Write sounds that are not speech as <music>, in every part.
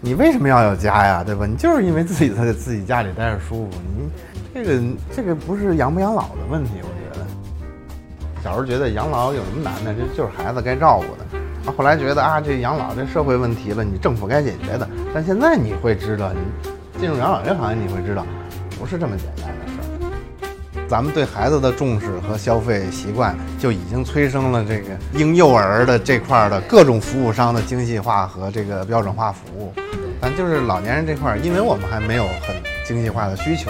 你为什么要有家呀？对吧？你就是因为自己在自己家里待着舒服。你这个这个不是养不养老的问题，我觉得。小时候觉得养老有什么难的？这就是孩子该照顾的。啊，后来觉得啊，这养老这社会问题了，你政府该解决的。但现在你会知道，你进入养老这行业，你会知道，不是这么简单的。咱们对孩子的重视和消费习惯，就已经催生了这个婴幼儿的这块的各种服务商的精细化和这个标准化服务。但就是老年人这块，因为我们还没有很精细化的需求。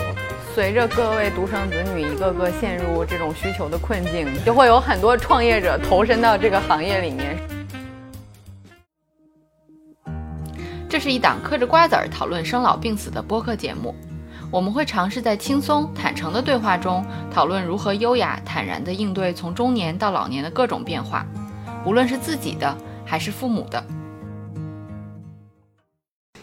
随着各位独生子女一个个陷入这种需求的困境，就会有很多创业者投身到这个行业里面。这是一档嗑着瓜子儿讨论生老病死的播客节目，我们会尝试在轻松坦诚的对话中讨论如何优雅坦然地应对从中年到老年的各种变化，无论是自己的还是父母的。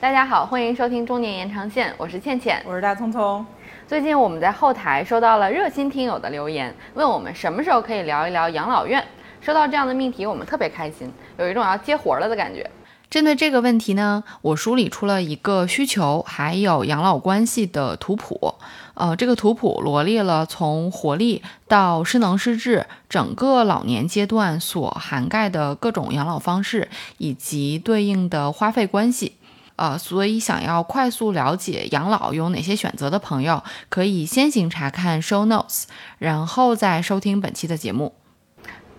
大家好，欢迎收听中年延长线，我是倩倩，我是大聪聪。最近我们在后台收到了热心听友的留言，问我们什么时候可以聊一聊养老院。收到这样的命题，我们特别开心，有一种要接活了的感觉。针对这个问题呢，我梳理出了一个需求还有养老关系的图谱。呃，这个图谱罗列了从活力到失能失智整个老年阶段所涵盖的各种养老方式以及对应的花费关系。呃，所以想要快速了解养老有哪些选择的朋友，可以先行查看 show notes，然后再收听本期的节目。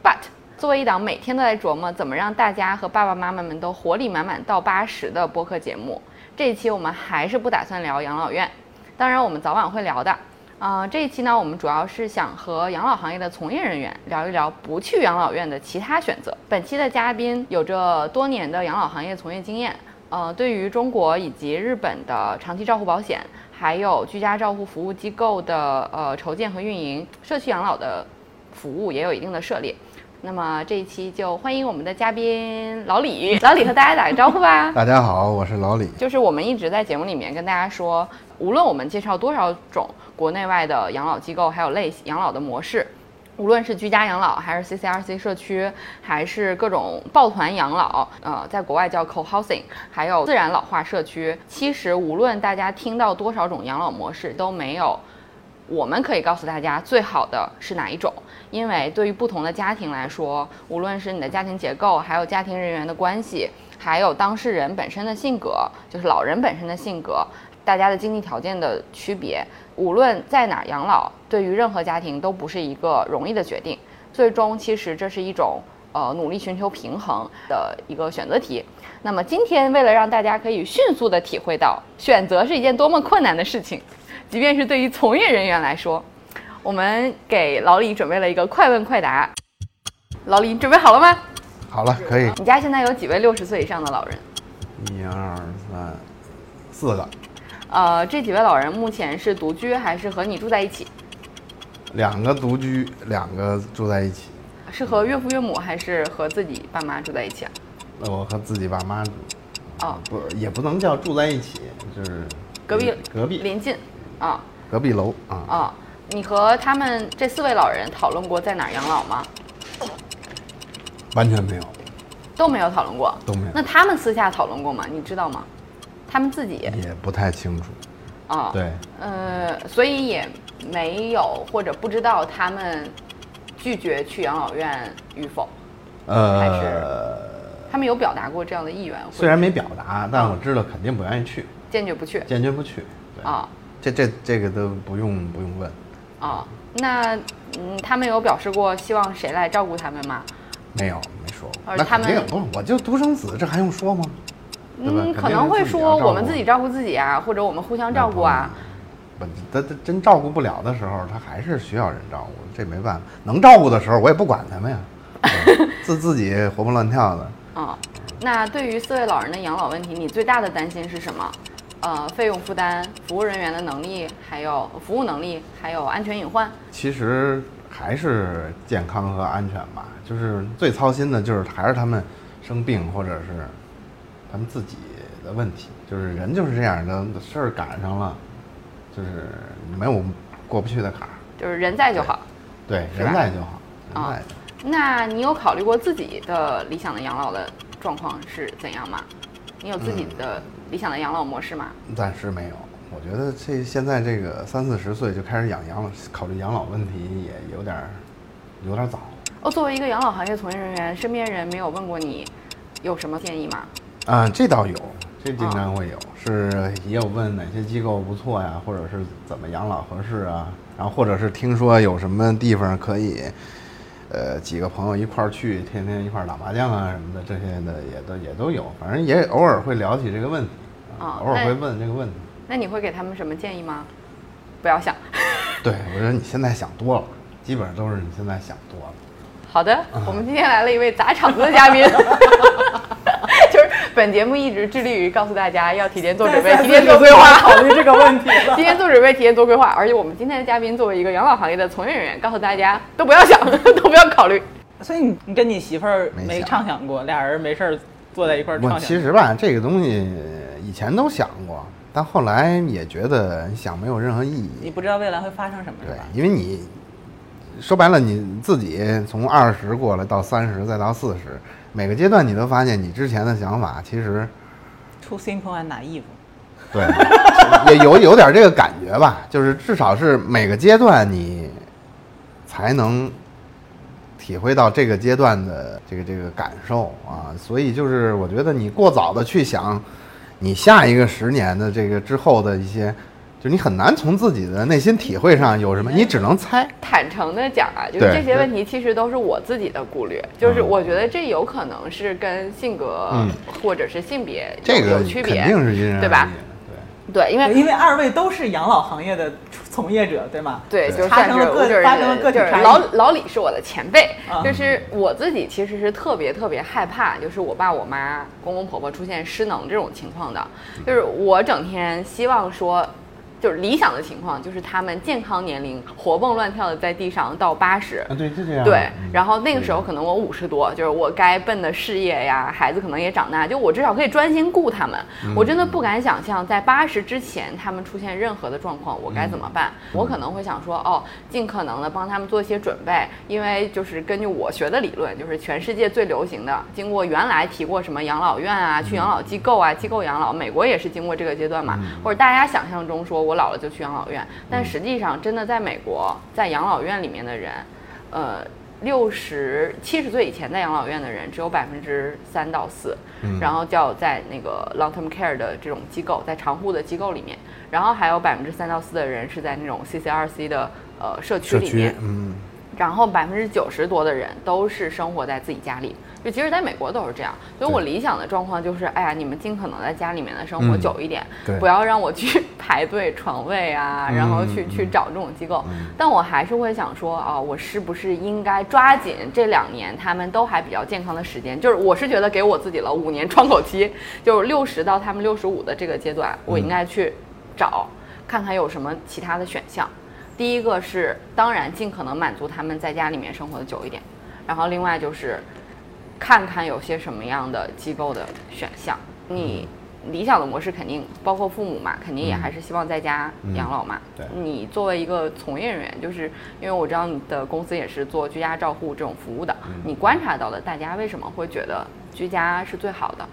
But 作为一档每天都在琢磨怎么让大家和爸爸妈妈们都活力满满到八十的播客节目，这一期我们还是不打算聊养老院，当然我们早晚会聊的。啊，这一期呢，我们主要是想和养老行业的从业人员聊一聊不去养老院的其他选择。本期的嘉宾有着多年的养老行业从业经验，呃，对于中国以及日本的长期照护保险，还有居家照护服务机构的呃筹建和运营，社区养老的服务也有一定的涉猎。那么这一期就欢迎我们的嘉宾老李，老李和大家打个招呼吧。<laughs> 大家好，我是老李。就是我们一直在节目里面跟大家说，无论我们介绍多少种国内外的养老机构，还有类养老的模式，无论是居家养老，还是 CCRC 社区，还是各种抱团养老，呃，在国外叫 co-housing，还有自然老化社区，其实无论大家听到多少种养老模式，都没有我们可以告诉大家最好的是哪一种。因为对于不同的家庭来说，无论是你的家庭结构，还有家庭人员的关系，还有当事人本身的性格，就是老人本身的性格，大家的经济条件的区别，无论在哪儿养老，对于任何家庭都不是一个容易的决定。最终，其实这是一种呃努力寻求平衡的一个选择题。那么今天，为了让大家可以迅速的体会到选择是一件多么困难的事情，即便是对于从业人员来说。我们给老李准备了一个快问快答，老李准备好了吗？好了，可以。你家现在有几位六十岁以上的老人？一二三，四个。呃，这几位老人目前是独居还是和你住在一起？两个独居，两个住在一起。是和岳父岳母还是和自己爸妈住在一起啊？那我和自己爸妈住。哦，不，也不能叫住在一起，就是隔壁，隔壁邻近，啊，隔壁楼啊。啊。你和他们这四位老人讨论过在哪儿养老吗？完全没有，都没有讨论过，都没有。那他们私下讨论过吗？你知道吗？他们自己也不太清楚。啊，对，呃，所以也没有或者不知道他们拒绝去养老院与否。呃，还是他们有表达过这样的意愿？虽然没表达，但我知道肯定不愿意去，坚决不去，坚决不去。啊，这这这个都不用不用问。哦，那嗯，他们有表示过希望谁来照顾他们吗？没有，没说。那他们不是，我就独生子，这还用说吗？嗯，可能会说我们自己照顾自己啊，或者我们互相照顾啊。不，他他真照顾不了的时候，他还是需要人照顾，这没办法。能照顾的时候，我也不管他们呀，<laughs> 自自己活蹦乱跳的。啊，那对于四位老人的养老问题，你最大的担心是什么？呃，费用负担、服务人员的能力，还有服务能力，还有安全隐患。其实还是健康和安全吧，就是最操心的就是还是他们生病或者是他们自己的问题。就是人就是这样的事儿赶上了，就是没有过不去的坎儿。就是人在就好。对，人在就好。啊，那你有考虑过自己的理想的养老的状况是怎样吗？你有自己的理想的养老模式吗？暂时没有。我觉得这现在这个三四十岁就开始养养老，考虑养老问题也有点儿有点早。哦，作为一个养老行业从业人员，身边人没有问过你有什么建议吗？啊，这倒有，这经常会有，是也有问哪些机构不错呀，或者是怎么养老合适啊，然后或者是听说有什么地方可以，呃，几个朋友一块儿去，天天一块儿打麻将啊什么的，这些的也都也都有，反正也偶尔会聊起这个问题，啊偶尔会问这个问题。那你会给他们什么建议吗？不要想。<laughs> 对我觉得你现在想多了，基本上都是你现在想多了。好的，我们今天来了一位砸场子的嘉宾，就 <laughs> 是本节目一直致力于告诉大家要提前做准备，提前做规划。考虑这个问题。<laughs> 提前做准备，提前做规划。而且我们今天的嘉宾作为一个养老行业的从业人员，告诉大家都不要想，<laughs> 都不要考虑。所以你你跟你媳妇儿没畅想过，俩人没事儿坐在一块儿畅想。其实吧，这个东西以前都想过，但后来也觉得想没有任何意义。你不知道未来会发生什么，对？，因为你说白了，你自己从二十过来到三十，再到四十，每个阶段你都发现你之前的想法其实 Too simple and naive。对也有有点这个感觉吧，就是至少是每个阶段你才能体会到这个阶段的这个这个感受啊，所以就是我觉得你过早的去想你下一个十年的这个之后的一些，就你很难从自己的内心体会上有什么，你只能猜。坦诚的讲啊，就是这些问题其实都是我自己的顾虑，就是嗯我觉得这有可能是跟性格嗯或者是性别有这个有区别，肯定是因人对吧而异的对，因为因为二位都是养老行业的从业者，对吗？对，对就发生了个算是就是发生了个体就是差异老老李是我的前辈，啊就是我自己其实是特别特别害怕，就是我爸我妈公公婆婆出现失能这种情况的，就是我整天希望说。就是理想的情况，就是他们健康年龄活蹦乱跳的在地上到八十，啊，对，就这样。对嗯，然后那个时候可能我五十多，就是我该奔的事业呀，孩子可能也长大，就我至少可以专心顾他们。嗯我真的不敢想象，在八十之前他们出现任何的状况，我该怎么办？嗯我可能会想说，哦，尽可能的帮他们做一些准备，因为就是根据我学的理论，就是全世界最流行的，经过原来提过什么养老院啊，去养老机构啊，机构养老，美国也是经过这个阶段嘛，或者大家想象中说我老了就去养老院，但实际上真的在美国，在养老院里面的人。呃，六十七十岁以前在养老院的人只有百分之三到四、嗯。然后叫在那个 long term care 的这种机构，在长护的机构里面，然后还有百分之三到四的人是在那种 CCRC 的呃社区社区里面，，嗯，然后百分之九十多的人都是生活在自己家里，就其实在美国都是这样。所以我理想的状况就是，哎呀，你们尽可能在家里面的生活嗯久一点，对不要让我去 <laughs> 排队床位啊，然后去嗯去找这种机构。嗯但我还是会想说啊，我是不是应该抓紧这两年他们都还比较健康的时间？就是我是觉得给我自己了五年窗口期，就是六十到他们六十五的这个阶段，我应该去找看看有什么其他的选项。第一个是，当然尽可能满足他们在家里面生活的久一点，然后另外就是看看有些什么样的机构的选项。你理想的模式肯定包括父母嘛，肯定也还是希望在家养老嘛。对你作为一个从业人员，就是因为我知道你的公司也是做居家照护这种服务的，你观察到的大家为什么会觉得居家是最好的？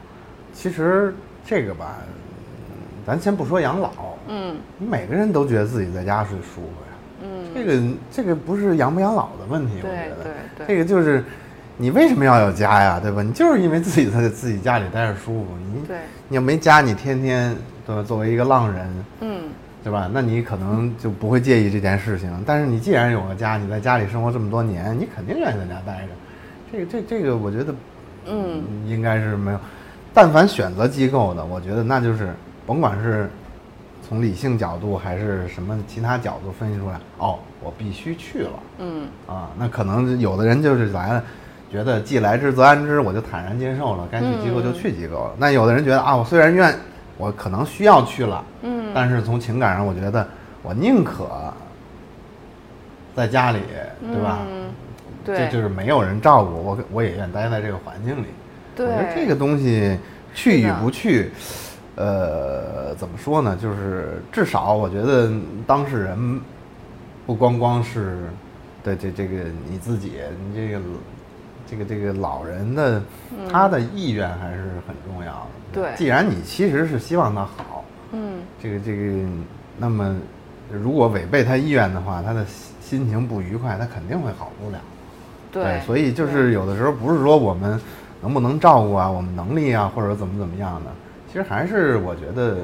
其实这个吧，咱先不说养老，嗯你每个人都觉得自己在家是舒服呀。嗯，这个这个不是养不养老的问题，我觉得对对这个就是你为什么要有家呀，对吧？你就是因为自己在自己家里待着舒服，你对，你要没家，你天天对吧？作为一个浪人，嗯对吧？那你可能就不会介意这件事情。但是你既然有个家，你在家里生活这么多年，你肯定愿意在家待着。这个这这个，我觉得嗯应该是没有。但凡选择机构的，我觉得那就是甭管是从理性角度还是什么其他角度分析出来，哦，我必须去了嗯啊。那可能有的人就是来了，觉得既来之则安之，我就坦然接受了，该去机构就去机构了。那有的人觉得啊，我虽然愿，我可能需要去了，嗯，但是从情感上，我觉得我宁可在家里，对吧？嗯这对，就是没有人照顾我，我也愿待在这个环境里。对我觉得这个东西去与不去，呃，怎么说呢？就是至少我觉得当事人不光光是对这这个你自己，你这个这个这个老人的他的意愿还是很重要的。对。既然你其实是希望他好，嗯，这个这个，那么如果违背他意愿的话，他的心心情不愉快，他肯定会好不了。对，所以就是有的时候不是说我们能不能照顾啊，我们能力啊，或者怎么怎么样的，其实还是我觉得，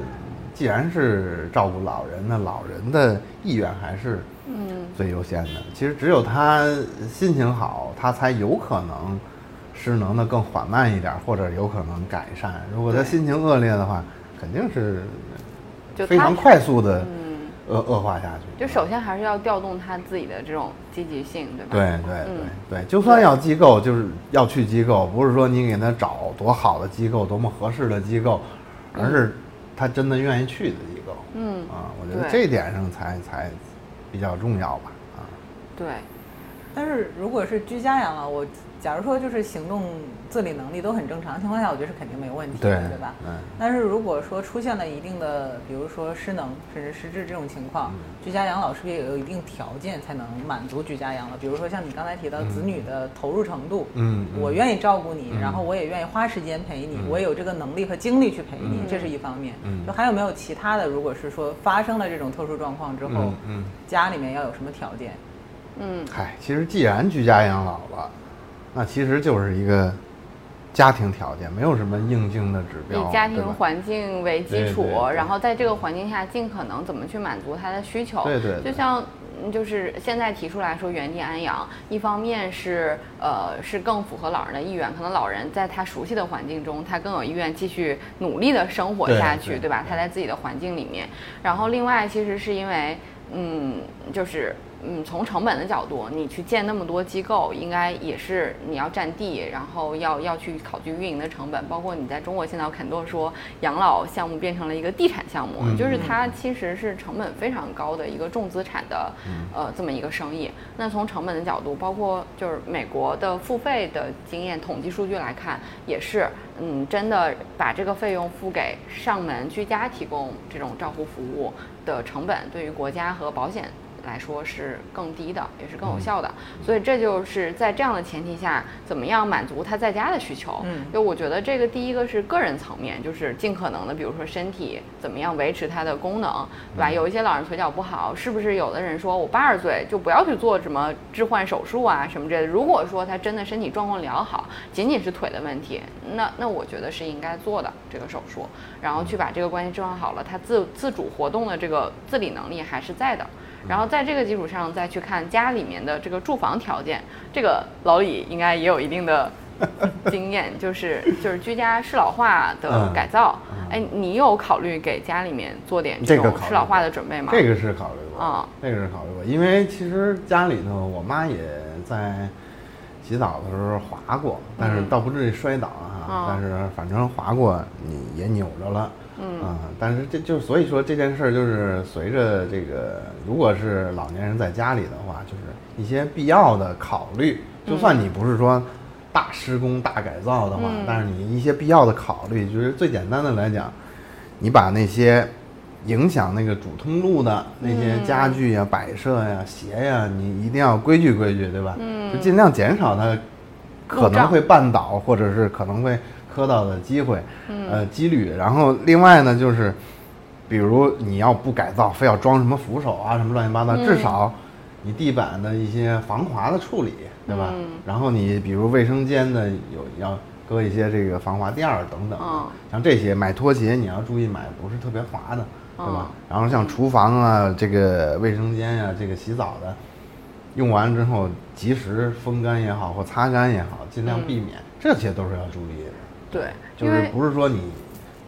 既然是照顾老人，那老人的意愿还是嗯最优先的。其实只有他心情好，他才有可能失能的更缓慢一点，或者有可能改善。如果他心情恶劣的话，肯定是就非常快速的嗯，恶恶化下去。就首先还是要调动他自己的这种积极性，对吧？对对对嗯对，就算要机构，就是要去机构，不是说你给他找多好的机构、多么合适的机构，而是他真的愿意去的机构。嗯啊，我觉得这点上才才比较重要吧。啊，对，但是如果是居家养老，我假如说就是行动自理能力都很正常的情况下，我觉得是肯定没问题的，对对吧？嗯但是如果说出现了一定的，比如说失能甚至失智这种情况，居家养老是不是也有一定条件才能满足居家养老？比如说像你刚才提到子女的投入程度，嗯嗯我愿意照顾你，嗯然后我也愿意花时间陪你，嗯我也有这个能力和精力去陪你，嗯这是一方面。嗯就还有没有其他的？如果是说发生了这种特殊状况之后，嗯嗯，家里面要有什么条件？嗯嗨，其实既然居家养老了，那其实就是一个家庭条件，没有什么硬性的指标。以家庭环境为基础然后在这个环境下尽可能怎么去满足他的需求。对对对就像嗯就是现在提出来说原地安养，一方面是呃是更符合老人的意愿，可能老人在他熟悉的环境中，他更有意愿继续努力的生活下去，对对吧？他在自己的环境里面。然后另外其实是因为嗯就是。嗯，从成本的角度，你去建那么多机构，应该也是你要占地，然后要要去考虑运营的成本，包括你在中国现在有很多说养老项目变成了一个地产项目，嗯就是它其实是成本非常高的一个重资产的、嗯呃这么一个生意。那从成本的角度，包括就是美国的付费的经验统计数据来看，也是嗯真的把这个费用付给上门居家提供这种照护服务的成本，对于国家和保险。来说是更低的，也是更有效的，所以这就是在这样的前提下，怎么样满足他在家的需求？嗯就我觉得这个第一个是个人层面，就是尽可能的，比如说身体怎么样维持它的功能，对吧？有一些老人腿脚不好，是不是有的人说我八十岁就不要去做什么置换手术啊什么之类的？如果说他真的身体状况良好，仅仅是腿的问题，那那我觉得是应该做的这个手术，然后去把这个关系置换好了，他自自主活动的这个自理能力还是在的。然后在这个基础上再去看家里面的这个住房条件，这个老李应该也有一定的 <laughs> 经验，就是就是居家适老化的嗯改造。嗯哎，你有考虑给家里面做点这种适老化的准备吗？这个是考虑过，啊这个是考虑过，因为其实家里头我妈也在洗澡的时候滑过，但是嗯倒不至于摔倒啊，啊但是反正滑过，你也扭着了。嗯。啊，但是这就所以说这件事儿就是随着这个，如果是老年人在家里的话，就是一些必要的考虑，就算你不是说大施工、大改造的话，嗯。但是你一些必要的考虑，就是最简单的来讲，你把那些影响那个主通路的那些嗯。家具呀、摆设呀、鞋呀，你一定要规矩规矩，对吧？嗯。就尽量减少它可能会绊倒或者是可能会磕到的机会，嗯呃，几率。然后另外呢，就是比如你要不改造，非要装什么扶手啊，什么乱七八糟，嗯至少你地板的一些防滑的处理，对吧？嗯然后你比如卫生间的有要搁一些这个防滑垫儿等等，嗯像这些买拖鞋你要注意买不是特别滑的，对吧？嗯然后像厨房啊、这个卫生间呀、这个洗澡的，用完之后及时风干也好或擦干也好，尽量嗯避免，这些都是要注意的。对，就是不是说你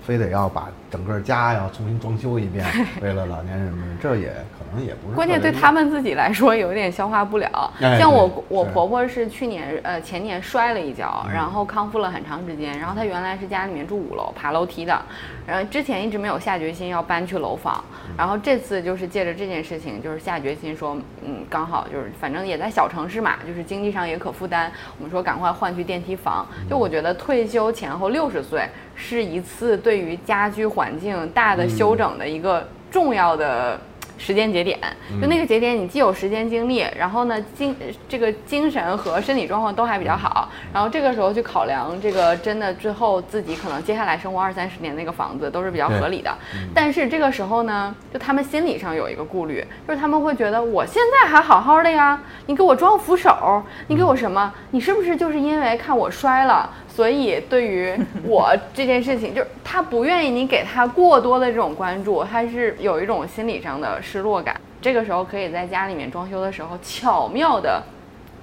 非得要把整个家要重新装修一遍，<laughs> 为了老年人们，这也可能也不是。关键对他，们自己来说有点消化不了。哎像我我婆婆是去年呃前年摔了一跤，嗯然后康复了很长时间。然后她原来是家里面住五楼，爬楼梯的，然后之前一直没有下决心要搬去楼房，嗯然后这次就是借着这件事情，就是下决心说，嗯，刚好就是反正也在小城市嘛，就是经济上也可负担，我们说赶快换去电梯房。就我觉得退休前后六十岁是一次对于家居环境大的修整的一个重要的。时间节点，就那个节点，你既有时间精力，然后呢精这个精神和身体状况都还比较好，然后这个时候去考量这个真的之后自己可能接下来生活二三十年那个房子都是比较合理的。但是这个时候呢，就他们心理上有一个顾虑，就是他们会觉得我现在还好好的呀，你给我装扶手，你给我什么？你是不是就是因为看我摔了？所以，对于我这件事情，<laughs> 就是他不愿意你给他过多的这种关注，他是有一种心理上的失落感。这个时候，可以在家里面装修的时候，巧妙的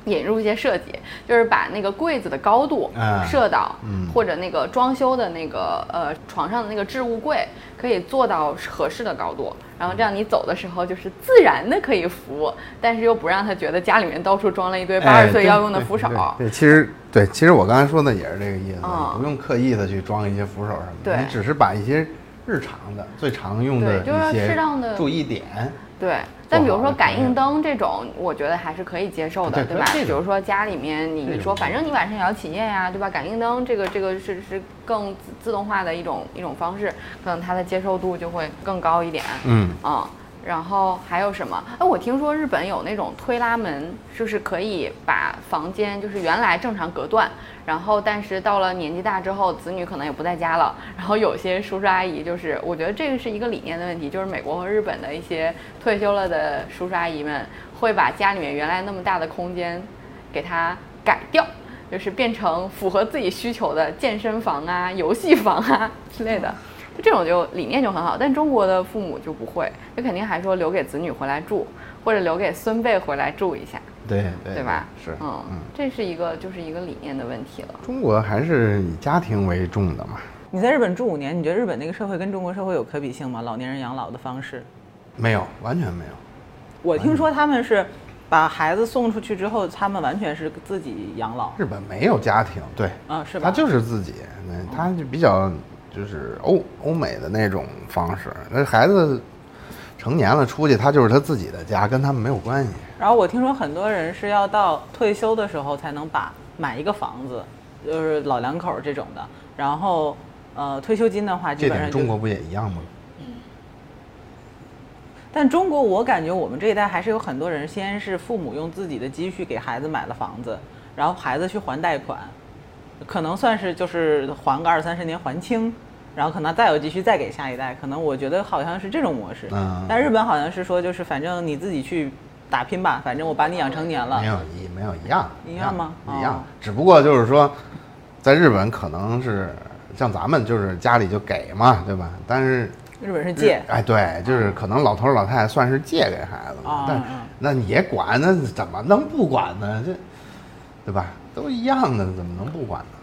引入一些设计，就是把那个柜子的高度设到，或者那个装修的那个呃床上的那个置物柜，可以做到合适的高度。然后这样你走的时候就是自然的可以扶，但是又不让他觉得家里面到处装了一堆八十岁要用的扶手。对，其实对，其实我刚才说的也是这个意思，不用刻意的去装一些扶手什么的，你只是把一些日常的、最常用的一些注意点。对，但比如说感应灯这种，我觉得还是可以接受的，对吧？比如说家里面你说，反正你晚上也要起夜呀，对吧？感应灯这个这个是是更自动化的一种一种方式，可能它的接受度就会更高一点。嗯啊。然后还有什么？哎，我听说日本有那种推拉门，就是可以把房间就是原来正常隔断，然后但是到了年纪大之后，子女可能也不在家了，然后有些叔叔阿姨就是，我觉得这个是一个理念的问题，就是美国和日本的一些退休了的叔叔阿姨们会把家里面原来那么大的空间给它改掉，就是变成符合自己需求的健身房啊、游戏房啊之类的。这种就理念就很好，但中国的父母就不会，就肯定还说留给子女回来住，或者留给孙辈回来住一下，对对对吧？是，嗯嗯，这是一个就是一个理念的问题了。中国还是以家庭为重的嘛。你在日本住五年，你觉得日本那个社会跟中国社会有可比性吗？老年人养老的方式？没有，完全没有。我听说他们是把孩子送出去之后，他们完全是自己养老。日本没有家庭，对，啊是吧？他就是自己，他就比较。就是欧欧美的那种方式，那孩子成年了出去，他就是他自己的家，跟他们没有关系。然后我听说很多人是要到退休的时候才能把买一个房子，就是老两口这种的。然后呃，退休金的话，基本上中国不也一样吗？嗯。但中国我感觉我们这一代还是有很多人，先是父母用自己的积蓄给孩子买了房子，然后孩子去还贷款，可能算是就是还个二三十年还清。然后可能再有继续再给下一代，可能我觉得好像是这种模式。嗯。但日本好像是说，就是反正你自己去打拼吧，反正我把你养成年了。没有一没有一样。一样吗？一样。只不过就是说，在日本可能是像咱们就是家里就给嘛，对吧？但是日本是借。哎，对，就是可能老头老太太算是借给孩子了，但那你也管，那怎么能不管呢？这，对吧？都一样的，怎么能不管呢？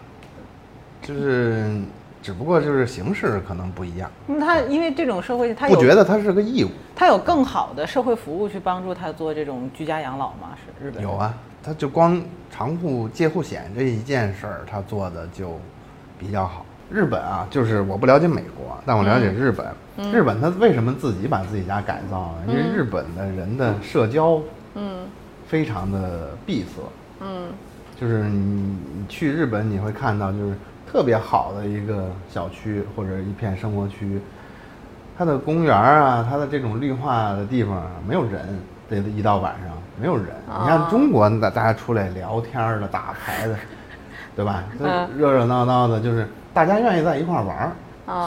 就是。只不过就是形式可能不一样。那他因为这种社会，他不觉得他是个义务。他有更好的社会服务去帮助他做这种居家养老吗？是日本有啊，他就光长户借户险这一件事儿，他做的就比较好。日本啊，就是我不了解美国，但我了解日本。日本他为什么自己把自己家改造呢？因为日本的人的社交，嗯，非常的闭塞。嗯，就是你你去日本你会看到就是。特别好的一个小区或者一片生活区，它的公园啊，它的这种绿化的地方没有人，得一到晚上没有人。你看中国，大大家出来聊天的、打牌的，<laughs> 对吧？<laughs> 热热闹闹的，就是大家愿意在一块玩儿。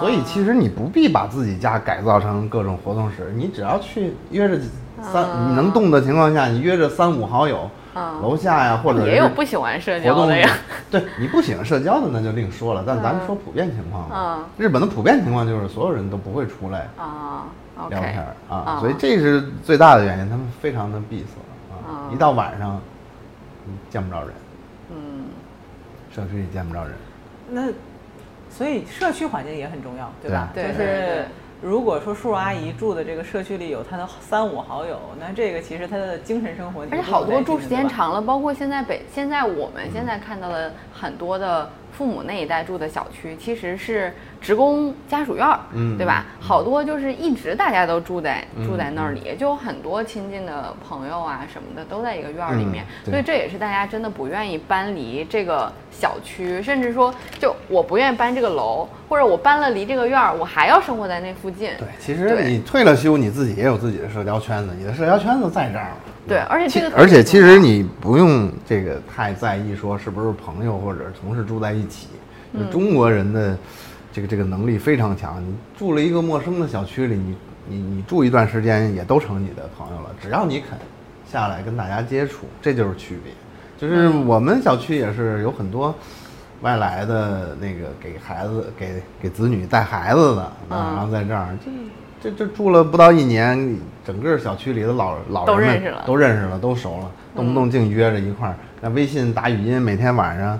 所以其实你不必把自己家改造成各种活动室，你只要去约着三，你能动的情况下，你约着三五好友。楼下呀，或者也有不喜欢社交的呀。对你不喜欢社交的，那就另说了。但咱们说普遍情况嘛，日本的普遍情况就是所有人都不会出来啊聊天啊，所以这是最大的原因。他们非常的闭塞啊，一到晚上，见不着人。嗯，社区里见不着人。那所以社区环境也很重要，对吧？就是。如果说叔叔阿姨住的这个社区里有他的三五好友，那这个其实他的精神生活，而且好多住时间长了，包括现在北现在我们现在看到的很多的父母那一代住的小区，其实是职工家属院儿，嗯对吧？好多就是一直大家都住在嗯住在那里，就有很多亲近的朋友啊什么的都在一个院儿里面，嗯所以这也是大家真的不愿意搬离这个小区，甚至说就我不愿意搬这个楼，或者我搬了离这个院儿，我还要生活在那附近。对，其实你退了休，你自己也有自己的社交圈子，你的社交圈子在这儿了。对而且这个其而且其实你不用这个太在意说是不是朋友或者同事住在一起，中国人的这个这个能力非常强。你住了一个陌生的小区里，你你你住一段时间也都成你的朋友了，只要你肯下来跟大家接触，这就是区别。就是嗯我们小区也是有很多外来的那个给孩子给给子女带孩子的，然后在这儿这这这住了不到一年，整个小区里的老老都人们认识了都认识了，都熟了，动不动净约着一块儿。那微信打语音，每天晚上，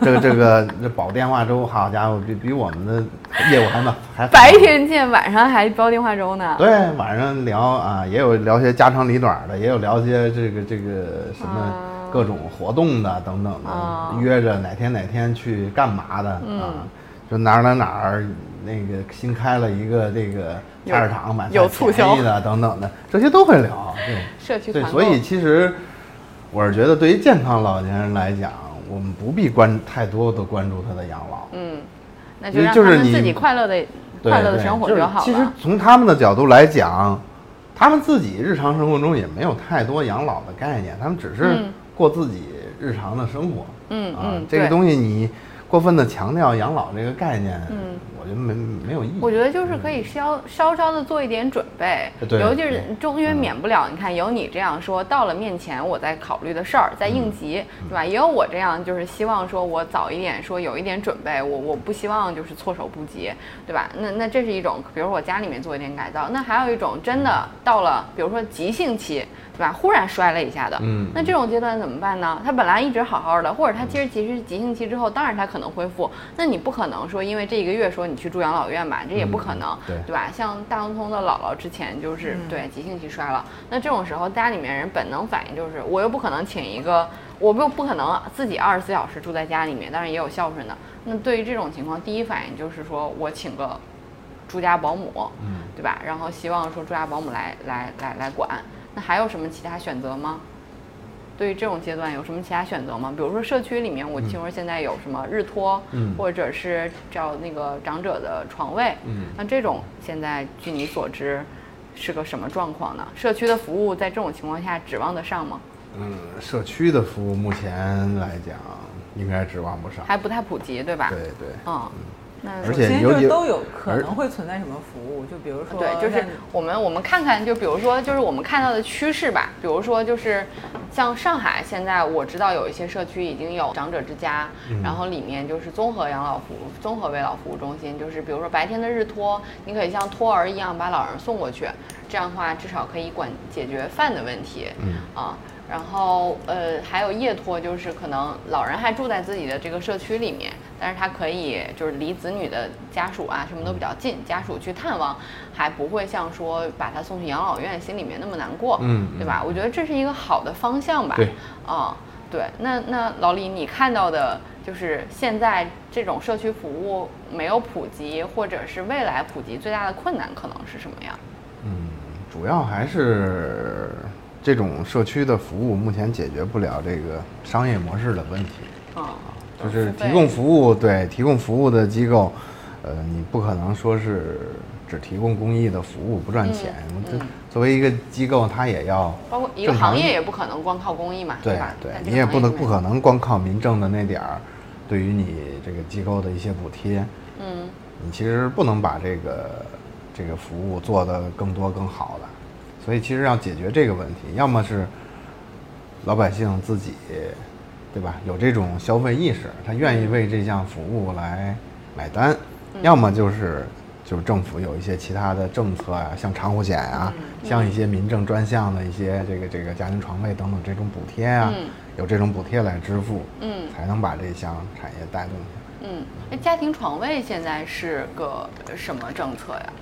这个这个这煲电话粥，好家伙，比比我们的业务还呢还白天见，晚上还煲电话粥呢。对晚上聊啊，也有聊些家长里短的，也有聊些这个这个什么啊各种活动的等等啊的，约着哪天哪天去干嘛的嗯啊？就哪儿哪儿哪儿那个新开了一个这个菜市场买菜有促销便宜的等等的，这些都会聊。对。社区对所以其实我是觉得，对于健康老年人来讲，我们不必关太多的关注他的养老。嗯，那就就是你他们自己快乐的快乐的生活好了。其实从他们的角度来讲，他们自己日常生活中也没有太多养老的概念，他们只是嗯过自己日常的生活。嗯啊这个东西你过分的强调养老这个概念，嗯我觉得没没有意义。我觉得就是可以稍稍稍的做一点准备，对尤其是对中因为免不了，你看有你这样说，到了面前我在考虑的事儿，在嗯应急，对吧？也有我这样，就是希望说我早一点说有一点准备，我我不希望就是措手不及，对吧？那那这是一种，比如说我家里面做一点改造，那还有一种真的到了，比如说急性期，对吧？忽然摔了一下的，嗯那这种阶段怎么办呢？他本来一直好好的，或者他其实其实急性期之后，当然他可能恢复，那你不可能说因为这一个月说你去住养老院吧，这也不可能，嗯对吧？像大东通的姥姥之前就是、对急性期衰老，那这种时候家里面人本能反应就是，我又不可能请一个，我又不可能自己二十四小时住在家里面，当然也有孝顺的。那对于这种情况，第一反应就是说我请个住家保姆，嗯对吧？然后希望说住家保姆来来来来管。那还有什么其他选择吗？对于这种阶段有什么其他选择吗？比如说社区里面，我听说现在有什么日托，嗯或者是找那个长者的床位，嗯那这种现在据你所知是个什么状况呢？社区的服务在这种情况下指望得上吗？嗯，社区的服务目前来讲应该指望不上。还不太普及，对吧？对对。嗯，那而首先且尤其就是都有可能会存在什么服务，就比如说对，就是我们我们看看，就比如说，就是我们看到的趋势吧。比如说，就是像上海现在我知道有一些社区已经有长者之家，然后里面就是综合养老服务、综合慰老服务中心，就是比如说白天的日托，你可以像托儿一样把老人送过去，这样的话至少可以管解决饭的问题。嗯啊。然后，呃，还有夜托，就是可能老人还住在自己的这个社区里面，但是他可以就是离子女的家属啊什么都比较近，家属去探望，还不会像说把他送去养老院心里面那么难过，嗯对吧？我觉得这是一个好的方向吧。对，啊、对，那那老李，你看到的就是现在这种社区服务没有普及，或者是未来普及最大的困难可能是什么呀？嗯，主要还是这种社区的服务目前解决不了这个商业模式的问题。啊、就是提供服务，对提供服务的机构，呃，你不可能说是只提供公益的服务不赚钱。这嗯作为一个机构，它也要包括一个行业也不可能光靠公益嘛，对吧？对你也不能不可能光靠民政的那点儿，对于你这个机构的一些补贴，嗯你其实不能把这个这个服务做得更多更好的。所以其实要解决这个问题，要么是老百姓自己，对吧？有这种消费意识，他愿意为这项服务来买单；要么就是就是政府有一些其他的政策啊，像长护险啊，像一些民政专项的一些这个这个家庭床位等等这种补贴啊，嗯有这种补贴来支付，嗯才能把这项产业带动起来。嗯，那家庭床位现在是个什么政策呀？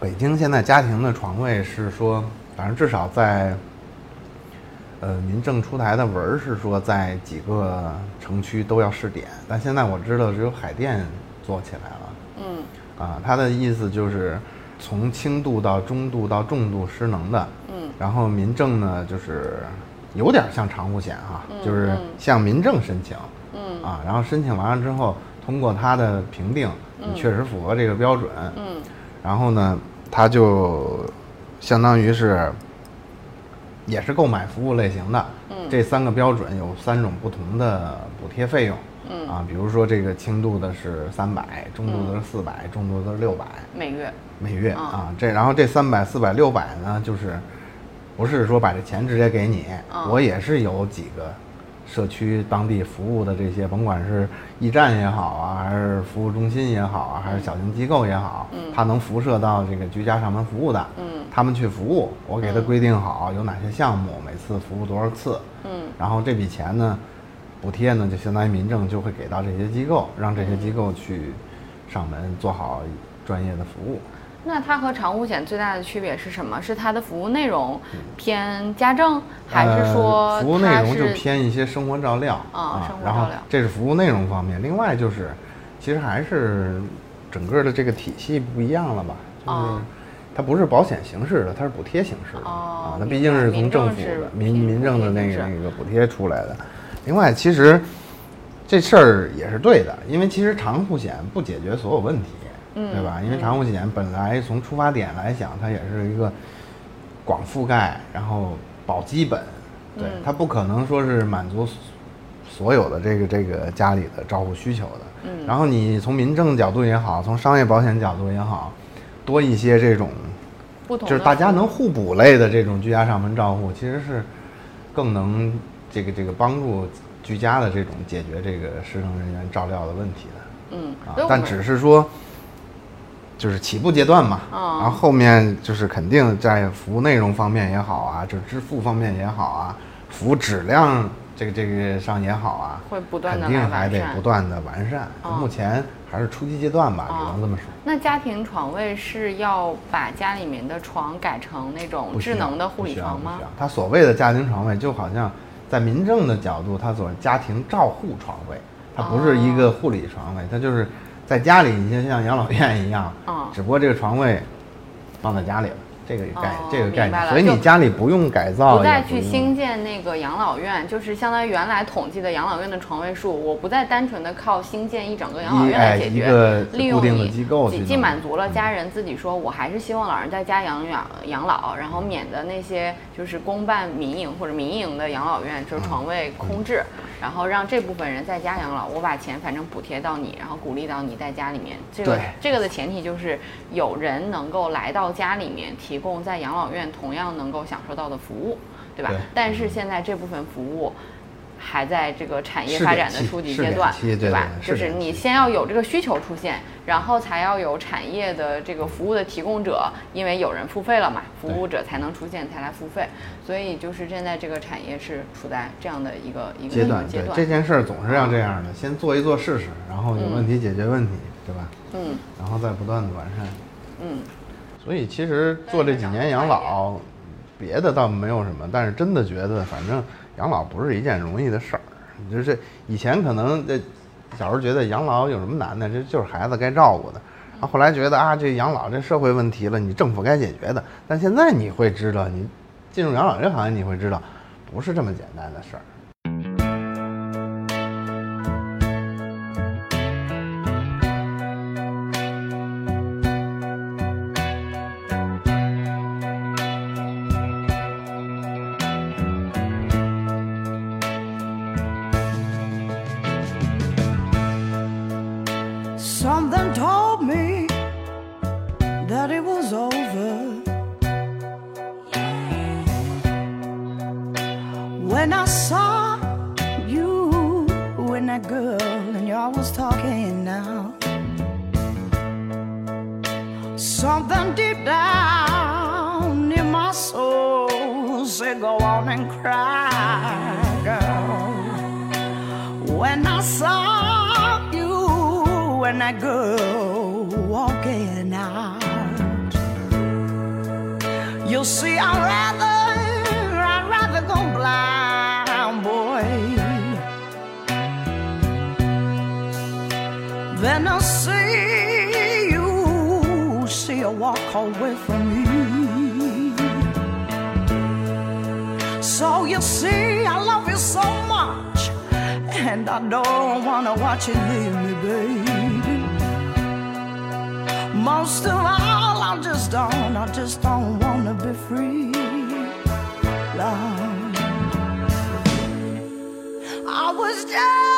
北京现在家庭的床位是说，反正至少在呃，民政出台的文儿是说在几个城区都要试点，但现在我知道只有海淀做起来了。嗯。啊，他的意思就是从轻度到中度到重度失能的，嗯。然后民政呢就是有点像长户险哈，嗯就是嗯向民政申请嗯。啊，然后申请完了之后，通过他的评定，你确实符合这个标准，嗯。然后呢，他就相当于是也是购买服务类型的，嗯。这三个标准有三种不同的补贴费用，嗯。啊，比如说这个轻度的是三百，中度的是四百，重度的是六百。每月。每月啊。啊，这然后这三百、四百、六百呢，就是不是说把这钱直接给你，啊。我也是有几个社区当地服务的这些，甭管是驿站也好啊，还是服务中心也好啊，还是小型机构也好，嗯。它能辐射到这个居家上门服务的，嗯。他们去服务，我给他规定好有哪些项目，每次服务多少次，嗯。然后这笔钱呢，补贴呢就相当于民政就会给到这些机构，让这些机构去上门做好专业的服务。那它和长护险最大的区别是什么？是它的服务内容偏家政，还是说呃、服务内容就偏一些生活照料啊生活然后照料这是服务内容方面，另外就是其实还是整个的这个体系不一样了吧？就是啊它不是保险形式的，它是补贴形式的、哦啊。它毕竟是从政府民民民政的那个那个补贴出来的。另外，其实这事儿也是对的，因为其实长护险不解决所有问题，嗯对吧？因为长护险本来从出发点来讲，它也是一个广覆盖，然后保基本，对，嗯它不可能说是满足所有的这个这个家里的照护需求的。嗯然后你从民政角度也好，从商业保险角度也好，多一些这种不同就是大家能互补类的这种居家上门照护，其实是更能这个这个帮助居家的这种解决这个失能人员照料的问题的。嗯啊，但只是说，就是起步阶段嘛，嗯然后后面就是肯定在服务内容方面也好啊，就是支付方面也好啊，服务质量这个这个上也好啊，会不断的肯定还得不断的完善。哦目前还是初级阶段吧，哦。只能这么说。那家庭床位是要把家里面的床改成那种智能的护理床吗？它所谓的家庭床位，就好像在民政的角度，它所谓家庭照护床位，它不是一哦个护理床位，它就是在家里，你就像养老院一样，嗯。只不过这个床位放在家里了，这个概、哦这个概念，明白了就所以你家里不用改造，不再去新建那个养老院，就是相当于原来统计的养老院的床位数，我不再单纯的靠新建一整个养老院来解决，哎一个利用固定的你机构去既既满足了家人自己说，我还是希望老人在家养养养老，然后免得那些就是公办民营或者民营的养老院就是床位空置，然后让这部分人在家养老，我把钱反正补贴到你，然后鼓励到你在家里面。这个这个的前提就是有人能够来到家里面提供在养老院同样能够享受到的服务，对吧？对但是现在这部分服务还在这个产业发展的初级阶段，期对吧？对就是你先要有这个需求出现，然后才要有产业的这个服务的提供者，因为有人付费了嘛，服务者才能出现，才来付费。所以就是现在这个产业是处在这样的一个一个阶段。对阶段。这件事儿总是要这样的，先做一做试试，然后有问题解决问题，对吧？嗯然后再不断的完善。嗯所以其实做这几年养老，别的倒没有什么，但是真的觉得，反正养老不是一件容易的事儿。就是以前可能这小时候觉得养老有什么难的，这就是孩子该照顾的。然后后来觉得啊，这养老这社会问题了，你政府该解决的。但现在你会知道，你进入养老这行业，你会知道，不是这么简单的事儿。say go on and cry, girl. When I saw you and that girl walking out, you'll see, I'd rather, I'd rather go blind, boy, than I see you, see you walk away from so much, and I don't wanna watch you leave me, baby. Most of all, I just don't, I just don't wanna be free. Love. I was just,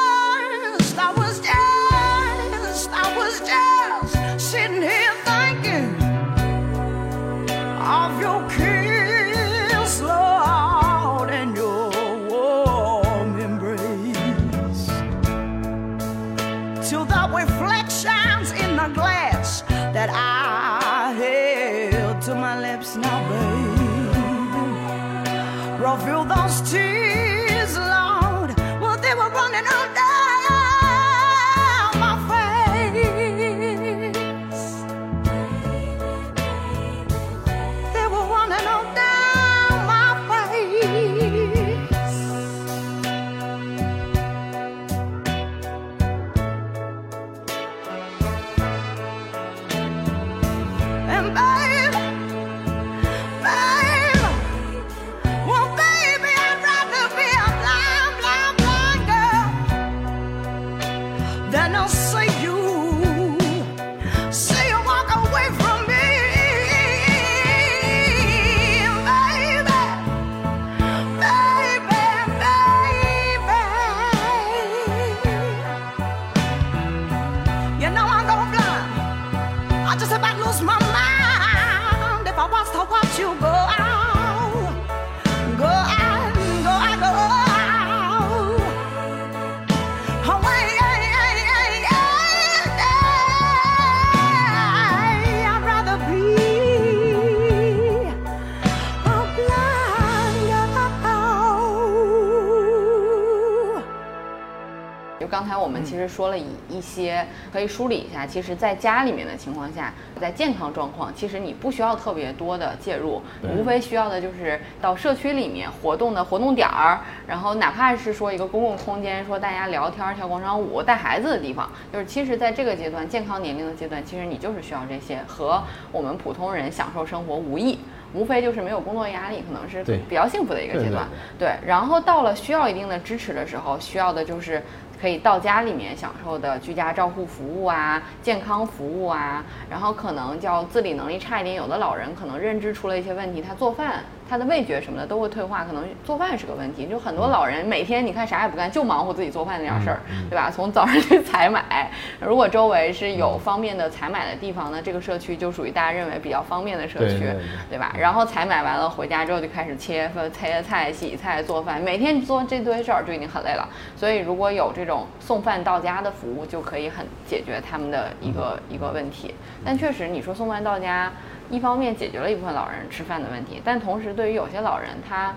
说了一一些，可以梳理一下。其实，在家里面的情况下，在健康状况，其实你不需要特别多的介入，无非需要的就是到社区里面活动的活动点儿，然后哪怕是说一个公共空间，说大家聊天、跳广场舞、带孩子的地方，就是其实在这个阶段，健康年龄的阶段，其实你就是需要这些，和我们普通人享受生活无异。无非就是没有工作压力，可能是比较幸福的一个对对阶段。对，然后到了需要一定的支持的时候，需要的就是可以到家里面享受的居家照护服务啊、健康服务啊，然后可能叫自理能力差一点，有的老人可能认知出了一些问题，他做饭。他的味觉什么的都会退化，可能做饭是个问题。就很多老人每天你看啥也不干，就忙活自己做饭那点事儿，对吧？从早上去采买，如果周围是有方便的采买的地方呢，这个社区就属于大家认为比较方便的社区，对吧？然后采买完了回家之后就开始切分切菜、洗菜、做饭，每天做这堆事儿就已经很累了。所以如果有这种送饭到家的服务，就可以很解决他们的一个、一个问题。但确实，你说送饭到家，一方面解决了一部分老人吃饭的问题，但同时对于有些老人他。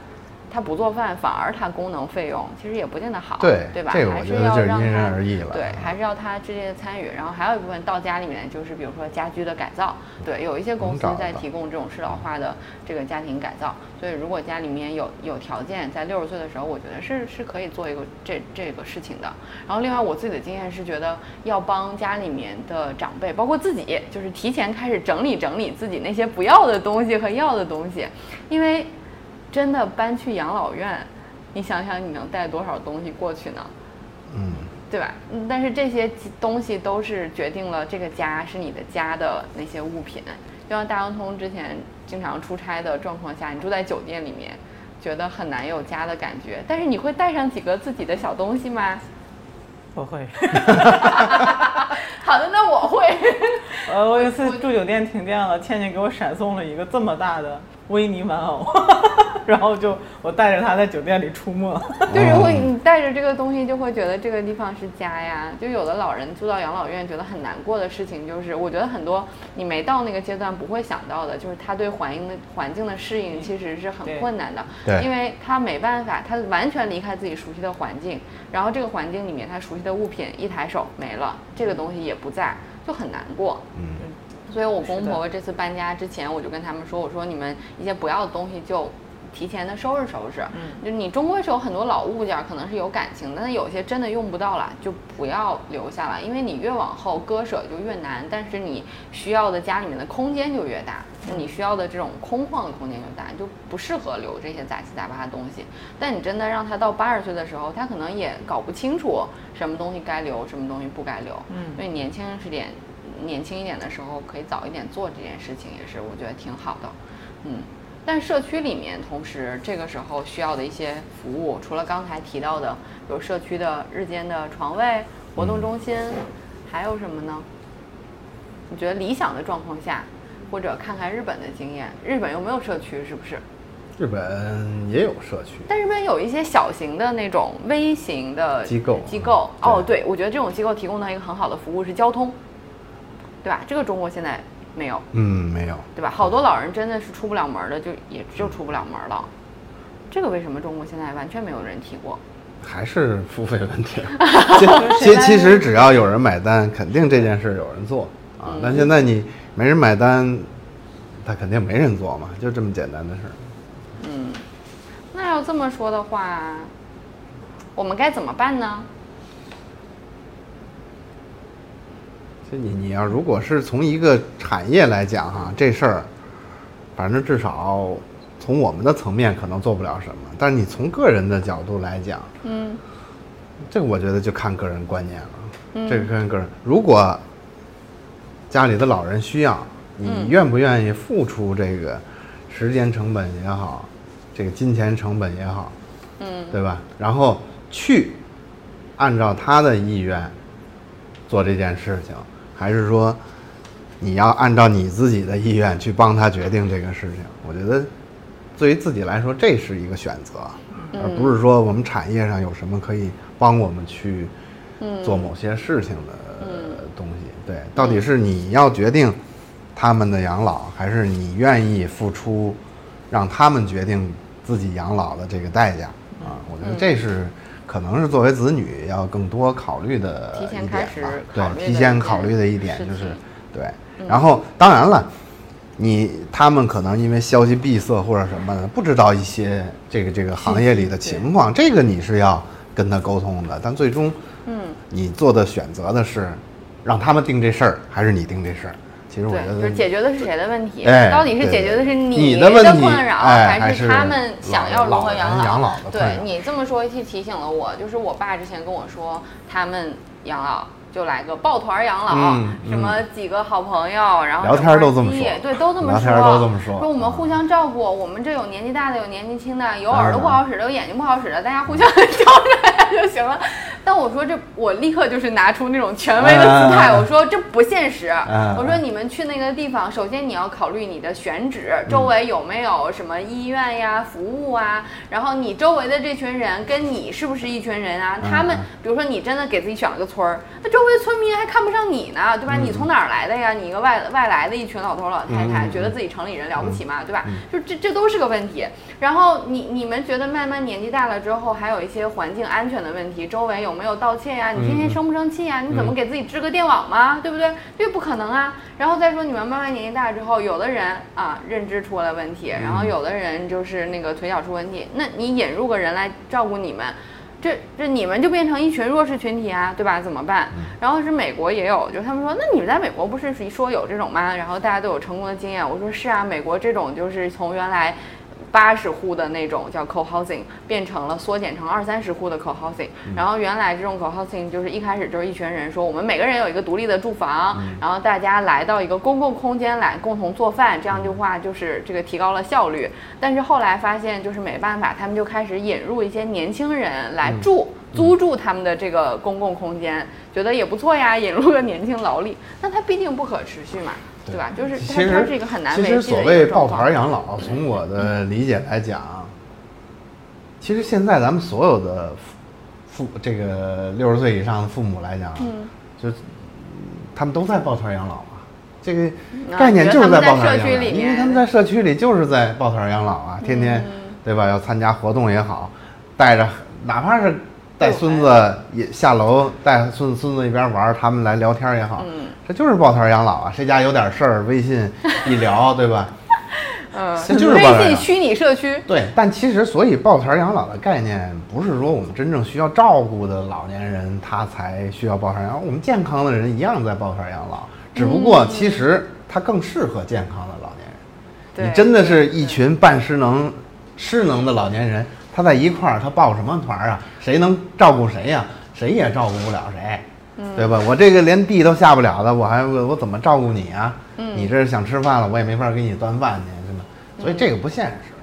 他不做饭，反而他功能费用其实也不见得好，对对吧？这个我还是觉得就是因人要让他而异了对，还是要他直接的参与。然后还有一部分到家里面，就是比如说家居的改造，对，有一些公司在提供这种适老化的这个家庭改造。所以如果家里面有有条件，在六十岁的时候，我觉得是是可以做一个这这个事情的。然后另外我自己的经验是觉得要帮家里面的长辈，包括自己，就是提前开始整理整理自己那些不要的东西和要的东西，因为真的搬去养老院，你想想你能带多少东西过去呢？嗯，对吧？嗯，但是这些东西都是决定了这个家是你的家的那些物品。就像大洋通之前经常出差的状况下，你住在酒店里面，觉得很难有家的感觉。但是你会带上几个自己的小东西吗？不会。<laughs> 好的，那我会。<laughs> 呃，我有一次住酒店停电了，倩倩给我闪送了一个这么大的维尼玩偶，<laughs> 然后就我带着它在酒店里出没。<laughs> 就如果你带着这个东西，就会觉得这个地方是家呀。就有的老人住到养老院，觉得很难过的事情，就是我觉得很多你没到那个阶段不会想到的，就是他对环境的环境的适应其实是很困难的，对。因为他没办法，他完全离开自己熟悉的环境，然后这个环境里面他熟悉的物品一抬手没了，这个东西也不在，就很难过。嗯，所以我公婆婆这次搬家之前，我就跟他们说，我说你们一些不要的东西就提前的收拾收拾。嗯，就你终归是有很多老物件，可能是有感情但是有些真的用不到了，就不要留下了，因为你越往后割舍就越难，但是你需要的家里面的空间就越大，就你需要的这种空旷的空间就大，就不适合留这些杂七杂八的东西。但你真的让他到八十岁的时候，他可能也搞不清楚什么东西该留，什么东西不该留。嗯，所以年轻是点。年轻一点的时候，可以早一点做这件事情，也是我觉得挺好的，嗯。但社区里面，同时这个时候需要的一些服务，除了刚才提到的，有社区的日间的床位、活动中心，还有什么呢？你觉得理想的状况下，或者看看日本的经验，日本又没有社区，是不是？日本也有社区，但日本有一些小型的那种微型的机构机构。哦，对，我觉得这种机构提供的一个很好的服务是交通。对吧？这个中国现在没有，嗯，没有，对吧？好多老人真的是出不了门的，就也就出不了门了。这个为什么中国现在完全没有人提过？还是付费问题。<laughs> 其其实只要有人买单，肯定这件事有人做啊。那现在你没人买单，他肯定没人做嘛，就这么简单的事儿。嗯，那要这么说的话，我们该怎么办呢？就你你要如果是从一个产业来讲哈，这事儿，反正至少从我们的层面可能做不了什么。但是你从个人的角度来讲，嗯，这个我觉得就看个人观念了。嗯，这个看个人。如果家里的老人需要，你愿不愿意付出这个时间成本也好，这个金钱成本也好，嗯，对吧？然后去按照他的意愿做这件事情。还是说，你要按照你自己的意愿去帮他决定这个事情？我觉得，对于自己来说，这是一个选择，而不是说我们产业上有什么可以帮我们去做某些事情的东西。对，到底是你要决定他们的养老，还是你愿意付出让他们决定自己养老的这个代价？啊，我觉得这是。可能是作为子女要更多考虑的一点吧，对，提前考虑的一点就是，对。然后当然了，你他们可能因为消息闭塞或者什么的，不知道一些这个这个行业里的情况，这个你是要跟他沟通的。但最终，嗯，你做的选择的是让他们定这事儿，还是你定这事儿？其实我觉得，就是解决的是谁的问题？哎，到底是解决的是你的困扰，还是他们想要如何养老？养老对你这么说，提提醒了我，就是我爸之前跟我说，他们养老就来个抱团养老，什么几个好朋友，然后聊天都这么说，对，都这么说，都这么说，说我们互相照顾，我们这有年纪大的，有年纪轻的，有耳朵不好使的，有眼睛不好使的，大家互相 <laughs> 照着 <laughs> 就行了。但我说这，我立刻就是拿出那种权威的姿态，我说这不现实。我说你们去那个地方，首先你要考虑你的选址，周围有没有什么医院呀、服务啊，然后你周围的这群人跟你是不是一群人啊？他们，比如说你真的给自己选了个村儿，那周围村民还看不上你呢，对吧？你从哪儿来的呀？你一个外外来的一群老头老太太，觉得自己城里人了不起嘛，对吧？就这这都是个问题。然后你你们觉得慢慢年纪大了之后，还有一些环境安全的问题，周围有。有没有盗窃呀？你天天生不生气呀？你怎么给自己织个电网吗？对不对？这不可能啊！然后再说你们慢慢年纪大之后，有的人啊认知出了问题，然后有的人就是那个腿脚出问题。那你引入个人来照顾你们，这这你们就变成一群弱势群体啊，对吧？怎么办？然后是美国也有，就是他们说，那你们在美国不是说有这种吗？然后大家都有成功的经验。我说是啊，美国这种就是从原来。八十户的那种叫 co-housing，变成了缩减成二三十户的 co-housing。然后原来这种 co-housing 就是一开始就是一群人说我们每个人有一个独立的住房，然后大家来到一个公共空间来共同做饭，这样的话就是这个提高了效率。但是后来发现就是没办法，他们就开始引入一些年轻人来住，租住他们的这个公共空间，觉得也不错呀，引入个年轻劳力，那它毕竟不可持续嘛。对吧？就是其实它是一个很难其实所谓抱团养老，从我的理解来讲，其实现在咱们所有的父这个六十岁以上的父母来讲，就他们都在抱团养老啊。这个概念就是在抱团养老，因为他们在社区里就是在抱团养老啊，天天对吧？要参加活动也好，带着哪怕是带孙子也下楼带孙子孙子一边玩，他们来聊天也好。这就是抱团养老啊！谁家有点事儿，微信一聊，对吧？<laughs> 嗯，这就是微信虚拟社区，对，但其实所以抱团养老的概念，不是说我们真正需要照顾的老年人他才需要抱团养老，我们健康的人一样在抱团养老，只不过其实他更适合健康的老年人。对你真的是一群半失能、失能的老年人，他在一块儿，他抱什么团儿啊？谁能照顾谁呀、谁也照顾不了谁，对吧？我这个连地都下不了的，我还我我怎么照顾你啊？你这是想吃饭了，我也没法给你端饭去，是吧？所以这个不现实。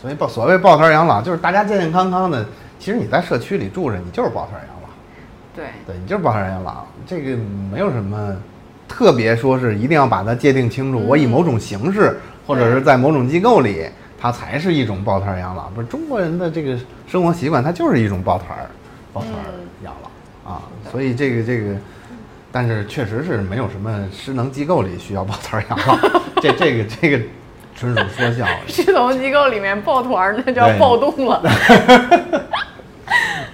所以抱所谓抱团养老，就是大家健健康康的。其实你在社区里住着，你就是抱团养老。对，对你就是抱团养老，这个没有什么特别说是一定要把它界定清楚。我以某种形式，或者是在某种机构里，它才是一种抱团养老。不是中国人的这个生活习惯，它就是一种抱团儿抱团儿养老啊。所以这个这个，但是确实是没有什么失能机构里需要抱团儿养老，这这个这个纯属说笑。<laughs> 失能机构里面抱团儿，那叫暴动了。<laughs>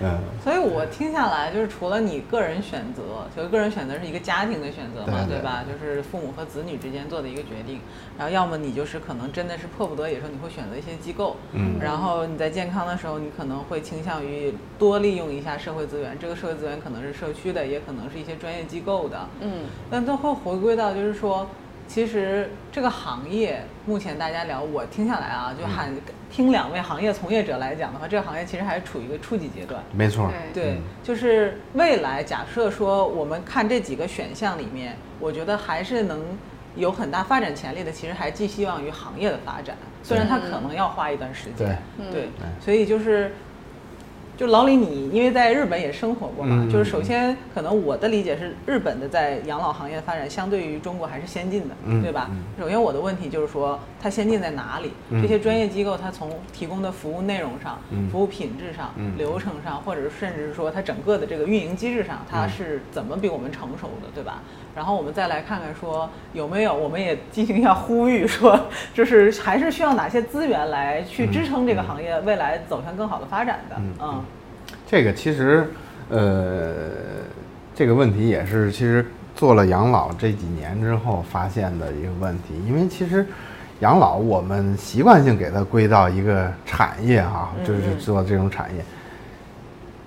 嗯，所以我听下来，就是除了你个人选择，所以个人选择是一个家庭的选择嘛，对对吧？就是父母和子女之间做的一个决定。然后要么你就是可能真的是迫不得已的时候，你会选择一些机构，嗯然后你在健康的时候，你可能会倾向于多利用一下社会资源。这个社会资源可能是社区的，也可能是一些专业机构的，嗯，但最后回归到就是说，其实这个行业目前大家聊，我听下来啊，就喊听两位行业从业者来讲的话，这个行业其实还是处于一个初级阶段。没错。对就是未来假设说我们看这几个选项里面，我觉得还是能有很大发展潜力的，其实还寄希望于行业的发展，虽然它可能要花一段时间。对对，所以就是。就老李，你因为在日本也生活过嘛，嗯。就是首先可能我的理解是，日本的在养老行业的发展相对于中国还是先进的，嗯对吧？嗯？首先我的问题就是说，它先进在哪里？嗯。这些专业机构它从提供的服务内容上、嗯。服务品质上、嗯。流程上，或者甚至是说它整个的这个运营机制上，它嗯是怎么比我们成熟的，对吧？然后我们再来看看说有没有，我们也进行一下呼吁，说 <laughs> 就是还是需要哪些资源来去支撑这个行业未来走向更好的发展的，嗯。嗯这个其实，呃，这个问题也是其实做了养老这几年之后发现的一个问题，因为其实养老我们习惯性给它归到一个产业啊、就是做这种产业。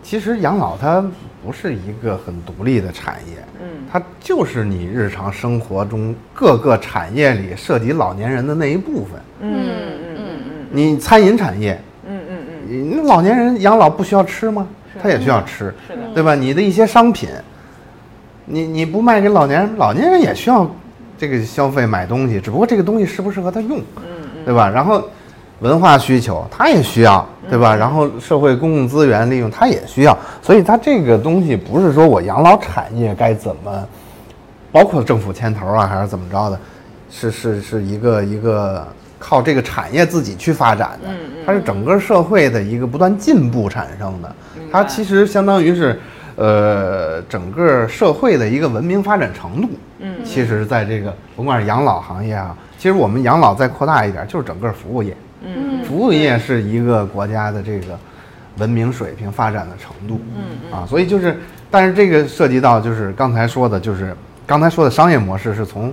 其实养老它不是一个很独立的产业，嗯它就是你日常生活中各个产业里涉及老年人的那一部分。嗯嗯嗯嗯你餐饮产业，那老年人养老不需要吃吗？他也需要吃，对吧？你的一些商品，你你不卖给老年人，老年人也需要这个消费买东西，只不过这个东西适不适合他用，对吧？然后文化需求他也需要，对吧？然后社会公共资源利用他也需要，所以他这个东西不是说我养老产业该怎么，包括政府牵头啊，还是怎么着的，是是是一个一个靠这个产业自己去发展的，它是整个社会的一个不断进步产生的，它其实相当于是。呃，整个社会的一个文明发展程度，嗯，其实在这个甭管是养老行业啊，其实我们养老再扩大一点，就是整个服务业，嗯服务业是一个国家的这个文明水平发展的程度，嗯。啊，所以就是，但是这个涉及到就是刚才说的，就是刚才说的商业模式是从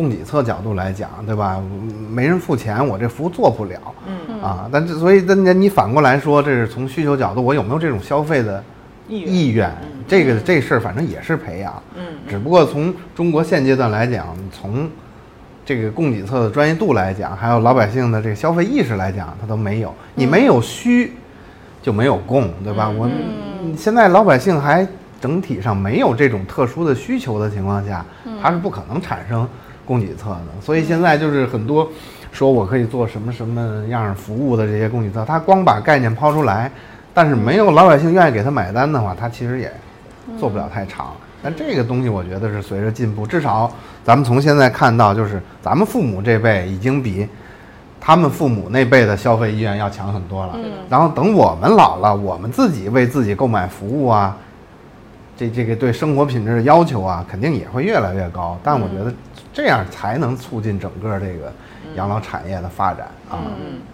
供给侧角度来讲，对吧？没人付钱，我这服务做不了，嗯啊，但是所以那你你反过来说，这是从需求角度，我有没有这种消费的意愿？这个这事儿反正也是培养，嗯只不过从中国现阶段来讲，从这个供给侧的专业度来讲，还有老百姓的这个消费意识来讲，它都没有。你没有需，就没有供，对吧？我们现在老百姓还整体上没有这种特殊的需求的情况下，它是不可能产生供给侧的。所以现在就是很多说我可以做什么什么样服务的这些供给侧，他光把概念抛出来，但是没有老百姓愿意给他买单的话，他其实也做不了太长。但这个东西我觉得是随着进步，至少咱们从现在看到，就是咱们父母这辈已经比他们父母那辈的消费意愿要强很多了。然后等我们老了，我们自己为自己购买服务啊，这这个对生活品质的要求啊，肯定也会越来越高。但我觉得这样才能促进整个这个养老产业的发展啊，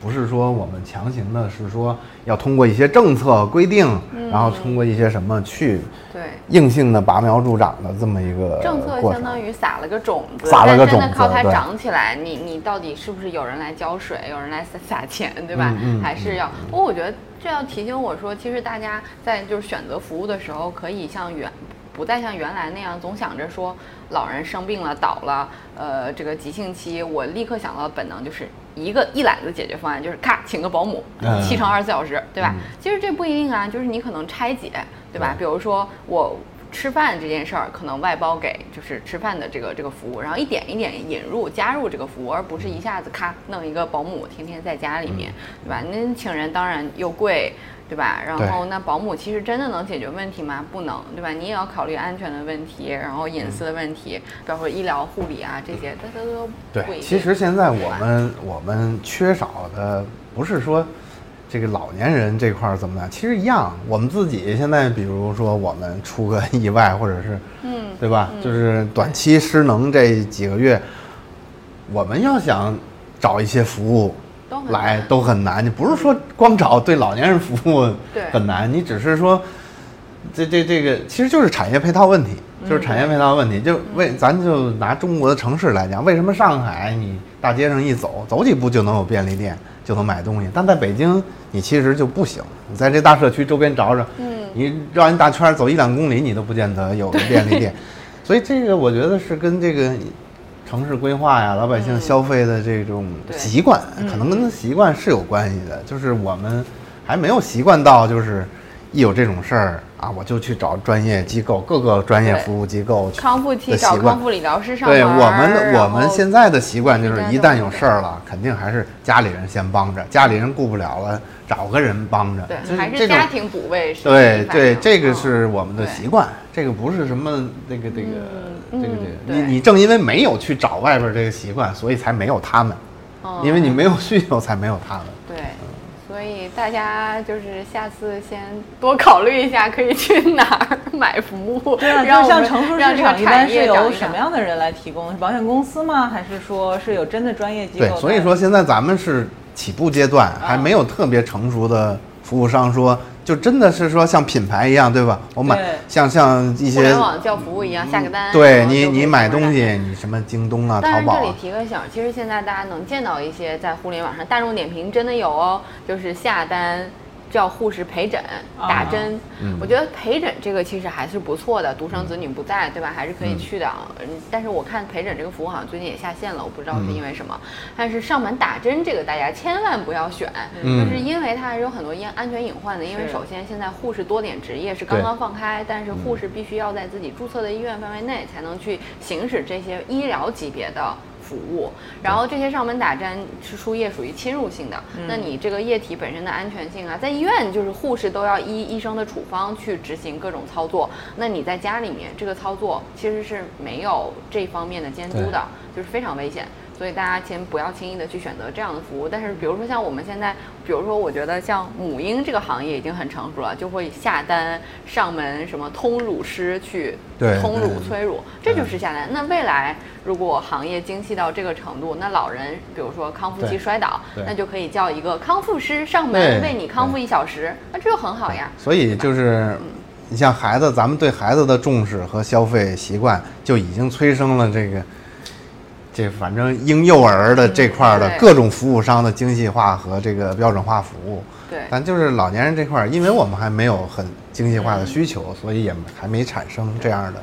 不是说我们强行的，是说要通过一些政策规定，然后通过一些什么去对。硬性的拔苗助长的这么一个政策。相当于撒了个种子，撒了个种子靠它长起来，你你到底是不是有人来浇水，有人来撒撒钱，对吧？还是要，不过我觉得这要提醒我说，其实大家在就是选择服务的时候，可以像原不再像原来那样，总想着说老人生病了倒了，呃，这个急性期，我立刻想到的本能就是一个一揽子解决方案，就是咔请个保姆，嗯七乘二十四小时，对吧？嗯其实这不一定啊，就是你可能拆解，对吧？对比如说我吃饭这件事儿，可能外包给就是吃饭的这个这个服务，然后一点一点引入加入这个服务，而不是一下子咔弄一个保姆天天在家里面，对吧？那请人当然又贵。对吧？然后那保姆其实真的能解决问题吗？不能，对吧？你也要考虑安全的问题，然后隐私的问题，包括医疗护理啊这些，它它都不一对，其实现在我们我们缺少的不是说这个老年人这块儿怎么样，其实一样。我们自己现在，比如说我们出个意外，或者是，嗯对吧？就是短期失能这几个月，我们要想找一些服务来都很难。你不是说光找对老年人服务很难，你只是说这这这个其实就是产业配套问题，就是产业配套问题。就为咱就拿中国的城市来讲，为什么上海你大街上一走，走几步就能有便利店，就能买东西，但在北京你其实就不行。你在这大社区周边找找，嗯你绕一大圈走一两公里，你都不见得有个便利店。<laughs> 所以这个我觉得是跟这个城市规划呀、老百姓消费的这种习惯，可能跟习惯是有关系的。就是我们还没有习惯到，就是一有这种事儿啊，我就去找专业机构，各个专业服务机构去康复期的习惯找康复理疗师上对我们的我们现在的习惯就是，一旦有事儿了，肯定还是家里人先帮着，家里人顾不了了，找个人帮着。就对，还是家庭补位是对对，这个嗯是我们的习惯，这个不是什么那个这个嗯这个这个，你你正因为没有去找外边这个习惯，所以才没有他们，嗯因为你没有需求才没有他们。对，所以大家就是下次先多考虑一下，可以去哪儿买服务。对啊，<laughs> 就像成熟市场一般是由什么样的人来提供？是保险公司吗？还是说是有真的专业机构对？，所以说现在咱们是起步阶段，啊还没有特别成熟的服务商说，就真的是说像品牌一样，对吧？我买像像一些互联网叫服务一样，下个单。对你你买东西，你什么京东啊、淘宝这里，提个醒，其实现在大家能见到一些在互联网上，大众点评真的有哦，就是下单。叫护士陪诊打针，嗯我觉得陪诊这个其实还是不错的，独生子女不在，对吧？还是可以去的。嗯，但是我看陪诊这个服务好像最近也下线了，我不知道是因为什么。但是上门打针这个大家千万不要选，嗯就是因为它还是有很多因安全隐患的。因为首先现在护士多点执业是刚刚放开，但是护士必须要在自己注册的医院范围内才能去行使这些医疗级别的。服务，然后这些上门打针是输液属于侵入性的，那你这个液体本身的安全性啊，在医院就是护士都要依医生的处方去执行各种操作，那你在家里面这个操作其实是没有这方面的监督的，就是非常危险。所以大家先不要轻易的去选择这样的服务。但是比如说像我们现在，比如说我觉得像母婴这个行业已经很成熟了，就会下单上门什么通乳师去对通乳催乳，这就是下单。那未来如果行业精细到这个程度，那老人比如说康复期摔倒，那就可以叫一个康复师上门为你康复一小时，那这就很好呀。所以就是，你像孩子，咱们对孩子的重视和消费习惯，就已经催生了这个，这反正婴幼儿的这块儿的各种服务商的精细化和这个标准化服务。对，但就是老年人这块儿，因为我们还没有很精细化的需求，所以也还没产生这样的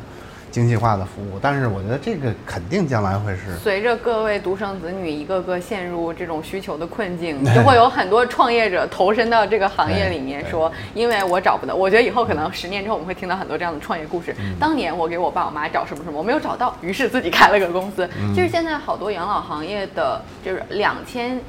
精细化的服务。但是我觉得这个肯定将来会是。随着各位独生子女一个个陷入这种需求的困境，<laughs> 就会有很多创业者投身到这个行业里面，对说因为我找不到，我觉得以后可能十年之后我们会听到很多这样的创业故事。嗯当年我给我爸我妈找什么什么，我没有找到，于是自己开了个公司。嗯就是现在好多养老行业的，就是两千。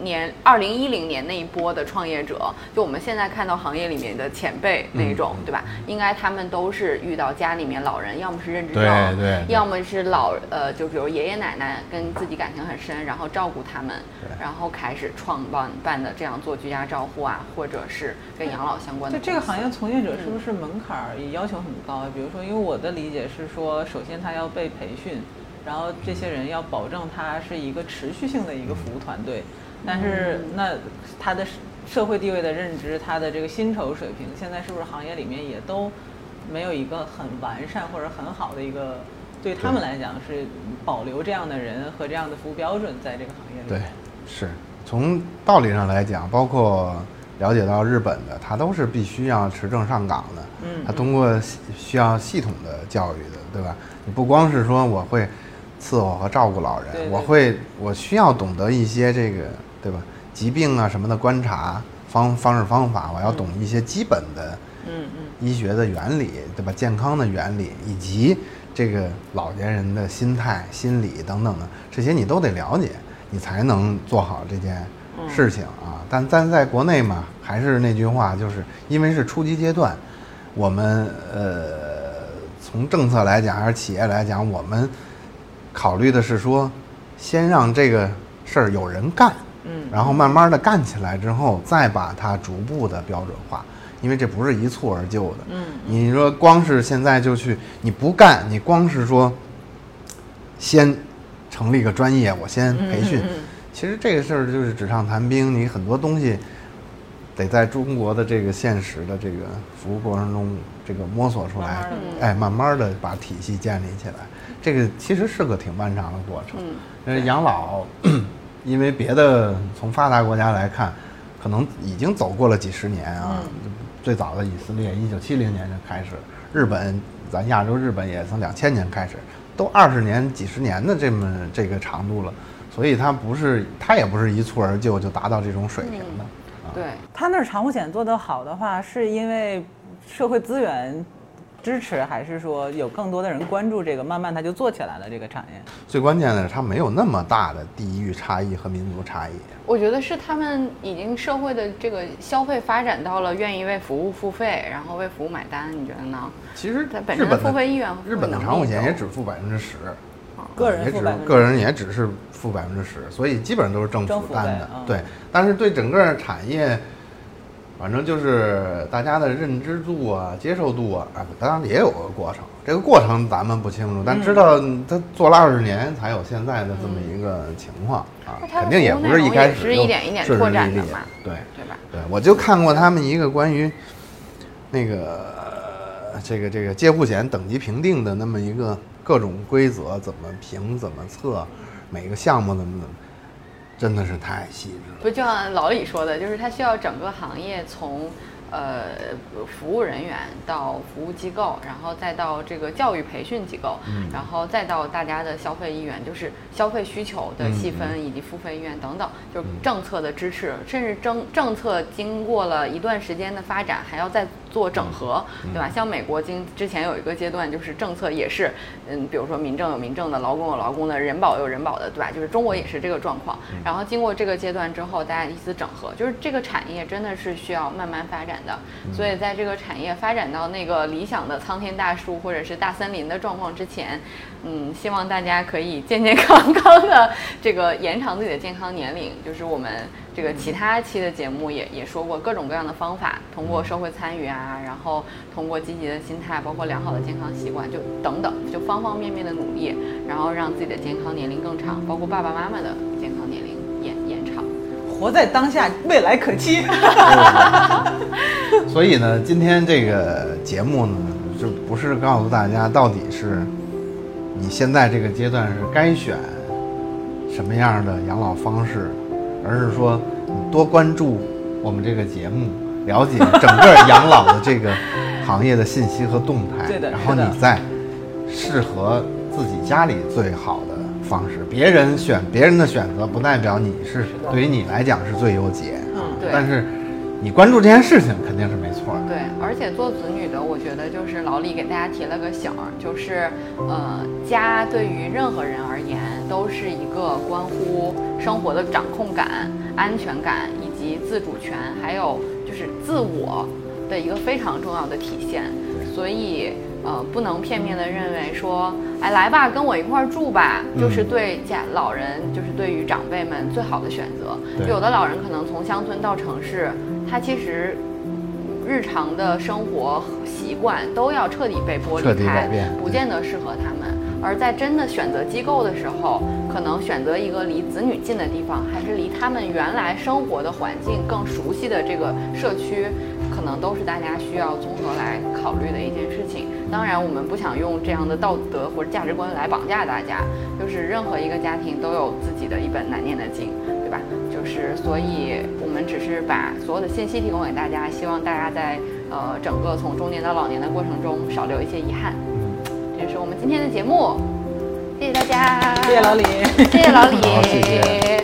年二零一零年那一波的创业者，就我们现在看到行业里面的前辈那一种，对吧？应该他们都是遇到家里面老人，要么是认知症，对对对要么是老呃，就比如爷爷奶奶跟自己感情很深，然后照顾他们，然后开始创办办的这样做居家照护啊，或者是跟养老相关的。就这个行业从业者是不是门槛儿也要求很高啊？比如说，因为我的理解是说，首先他要被培训，然后这些人要保证他是一个持续性的一个服务团队。但是那他的社会地位的认知，他的这个薪酬水平，现在是不是行业里面也都没有一个很完善或者很好的一个对他们来讲是保留这样的人和这样的服务标准在这个行业里？对，是从道理上来讲，包括了解到日本的，他都是必须要持证上岗的。嗯他通过需要系统的教育的，对吧？你不光是说我会伺候和照顾老人，对对我会我需要懂得一些这个，对吧？疾病啊什么的观察方方式方法，我要懂一些基本的嗯嗯。医学的原理，对吧？健康的原理，以及这个老年人的心态、心理等等的，这些你都得了解，你才能做好这件事情啊。但但在国内嘛，还是那句话，就是因为是初级阶段，我们呃，从政策来讲还是企业来讲，我们考虑的是说，先让这个事儿有人干，嗯。然后慢慢的干起来之后，再把它逐步的标准化，因为这不是一蹴而就的。嗯，你说光是现在就去，你不干，你光是说先成立个专业，我先培训，嗯嗯嗯其实这个事儿就是纸上谈兵，你很多东西得在中国的这个现实的这个服务过程中，这个摸索出来，哎，慢慢的把体系建立起来，这个其实是个挺漫长的过程。嗯。呃，养老，因为别的从发达国家来看，可能已经走过了几十年啊。最早的以色列，一九七零年就开始，日本，咱亚洲日本也从两千年开始，都二十年、几十年的这么这个长度了，所以它不是，它也不是一蹴而就就达到这种水平的。啊对，它那儿长护险做得好的话，是因为社会资源支持，还是说有更多的人关注这个，慢慢它就做起来了这个产业？最关键的是，它没有那么大的地域差异和民族差异。我觉得是他们已经社会的这个消费发展到了愿意为服务付费，然后为服务买单，你觉得呢？其实它本身的付费意愿和日本的长护险也只付百分之十，个人也只个人也只是付百分之十，所以基本上都是政政府府担的。对，但是对整个产业，反正就是大家的认知度啊、接受度啊，啊，当然也有个过程。这个过程咱们不清楚，但知道他做了二十年才有现在的这么一个情况啊肯定也不是一开始就是一点一点顺拓顺利利展的嘛对。对吧？对，我就看过他们一个关于那个呃这个这个介护险等级评定的那么一个各种规则怎么评怎么测，每个项目怎么怎么，真的是太细致了。不就像老李说的，就是它需要整个行业从呃服务人员到服务机构，然后再到这个教育培训机构，然后再到大家的消费意愿，就是消费需求的细分以及付费意愿等等，就是政策的支持，甚至政政策经过了一段时间的发展，还要再做整合，对吧？像美国经之前有一个阶段，就是政策也是，嗯，比如说民政有民政的，劳工有劳工的，人保有人保的，对吧？就是中国也是这个状况。然后经过这个阶段之后，大家一次整合，就是这个产业真的是需要慢慢发展的。所以在这个产业发展到那个理想的苍天大树或者是大森林的状况之前，嗯，希望大家可以健健康康的这个延长自己的健康年龄。就是我们这个其他期的节目也也说过各种各样的方法，通过社会参与啊，然后通过积极的心态，包括良好的健康习惯，就等等，就方方面面的努力，然后让自己的健康年龄更长，包括爸爸妈妈的健康年龄延延长。活在当下，未来可期。所以呢，今天这个节目呢，就不是告诉大家到底是你现在这个阶段是该选什么样的养老方式，而是说你多关注我们这个节目，了解整个养老的这个行业的信息和动态，<laughs> 对的然后你再适合自己家里最好的方式。别人选别人的选择，不代表你是对于你来讲是最优解。嗯对但是你关注这件事情肯定是没错的。对，而且做子女的，我觉得就是老李给大家提了个醒儿，就是呃，家对于任何人都是一个关乎生活的掌控感、安全感以及自主权，还有就是自我的一个非常重要的体现。所以，呃，不能片面的认为说，哎，来吧，跟我一块儿住吧，就是对家老人，就是对于长辈们最好的选择。对有的老人可能从乡村到城市，他其实日常的生活习惯都要彻底被剥离开，不见得适合他们。而在真的选择机构的时候，可能选择一个离子女近的地方，还是离他们原来生活的环境更熟悉的这个社区，可能都是大家需要综合来考虑的一件事情。当然，我们不想用这样的道德或者价值观来绑架大家，就是任何一个家庭都有自己的一本难念的经，对吧？就是所以，我们只是把所有的信息提供给大家，希望大家在呃整个从中年到老年的过程中少留一些遗憾。这是我们今天的节目，谢谢大家，谢谢老李。谢谢老李，谢谢